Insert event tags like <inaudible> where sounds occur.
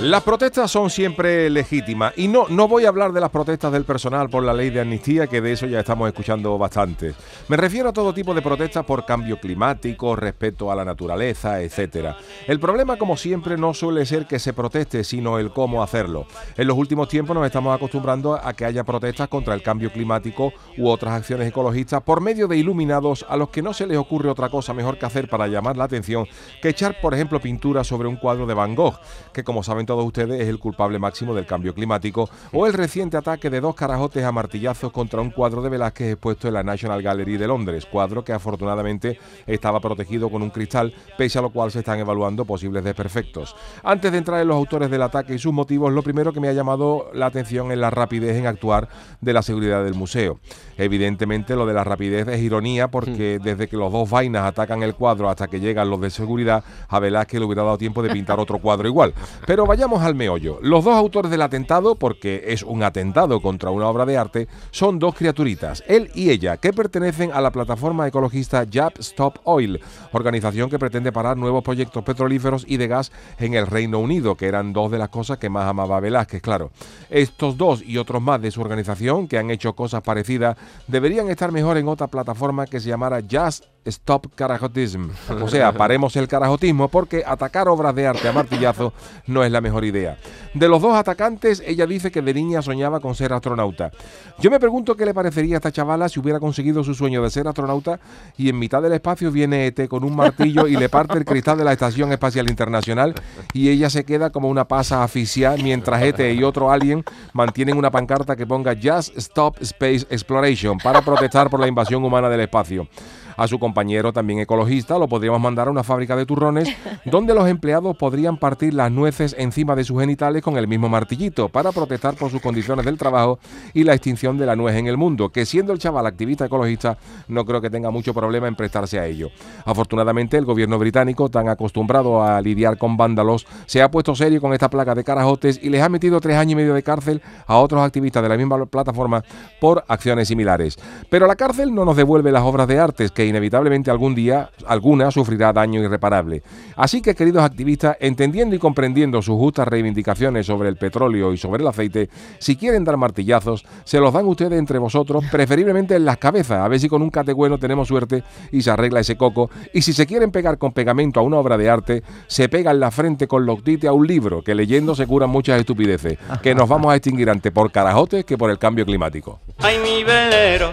Las protestas son siempre legítimas y no, no voy a hablar de las protestas del personal por la ley de amnistía, que de eso ya estamos escuchando bastante. Me refiero a todo tipo de protestas por cambio climático, respeto a la naturaleza, etc. El problema, como siempre, no suele ser que se proteste, sino el cómo hacerlo. En los últimos tiempos nos estamos acostumbrando a que haya protestas contra el cambio climático u otras acciones ecologistas por medio de iluminados a los que no se les ocurre otra cosa mejor que hacer para llamar la atención que echar, por ejemplo, pintura sobre un cuadro de Van Gogh, que como saben todos ustedes es el culpable máximo del cambio climático, o el reciente ataque de dos carajotes a martillazos contra un cuadro de Velázquez expuesto en la National Gallery de Londres, cuadro que afortunadamente estaba protegido con un cristal, pese a lo cual se están evaluando posibles desperfectos. Antes de entrar en los autores del ataque y sus motivos, lo primero que me ha llamado la atención es la rapidez en actuar de la seguridad del museo. Evidentemente lo de la rapidez es ironía porque desde que los dos vainas atacan el cuadro hasta que llegan los de seguridad, a Velázquez le hubiera dado tiempo de pintar otro cuadro igual. Pero vayamos al meollo. Los dos autores del atentado, porque es un atentado contra una obra de arte, son dos criaturitas, él y ella, que pertenecen a la plataforma ecologista Jab Stop Oil, organización que pretende parar nuevos proyectos petrolíferos y de gas en el Reino Unido, que eran dos de las cosas que más amaba Velázquez, claro. Estos dos y otros más de su organización, que han hecho cosas parecidas, deberían estar mejor en otra plataforma que se llamara Just Stop Carajotism. O sea, paremos el carajotismo porque atacar obras de arte a martillazo no es la mejor idea. De los dos atacantes, ella dice que de niña soñaba con ser astronauta. Yo me pregunto qué le parecería a esta chavala si hubiera conseguido su sueño de ser astronauta y en mitad del espacio viene ET con un martillo y le parte el cristal de la Estación Espacial Internacional y ella se queda como una pasa asfixiada mientras ET y otro alien mantienen una pancarta que ponga Just Stop Space Exploration para protestar por la invasión humana del espacio a su compañero también ecologista, lo podríamos mandar a una fábrica de turrones <laughs> donde los empleados podrían partir las nueces encima de sus genitales con el mismo martillito para protestar por sus condiciones del trabajo y la extinción de la nuez en el mundo, que siendo el chaval activista ecologista no creo que tenga mucho problema en prestarse a ello. Afortunadamente el gobierno británico, tan acostumbrado a lidiar con vándalos, se ha puesto serio con esta placa de carajotes y les ha metido tres años y medio de cárcel a otros activistas de la misma plataforma por acciones similares. Pero la cárcel no nos devuelve las obras de artes que inevitablemente algún día alguna sufrirá daño irreparable. Así que, queridos activistas, entendiendo y comprendiendo sus justas reivindicaciones sobre el petróleo y sobre el aceite, si quieren dar martillazos, se los dan ustedes entre vosotros, <laughs> preferiblemente en las cabezas, a ver si con un cate bueno tenemos suerte y se arregla ese coco. Y si se quieren pegar con pegamento a una obra de arte, se pega en la frente con loctite a un libro, que leyendo se curan muchas estupideces, que nos vamos a extinguir antes por carajotes que por el cambio climático. Ay, mi velero,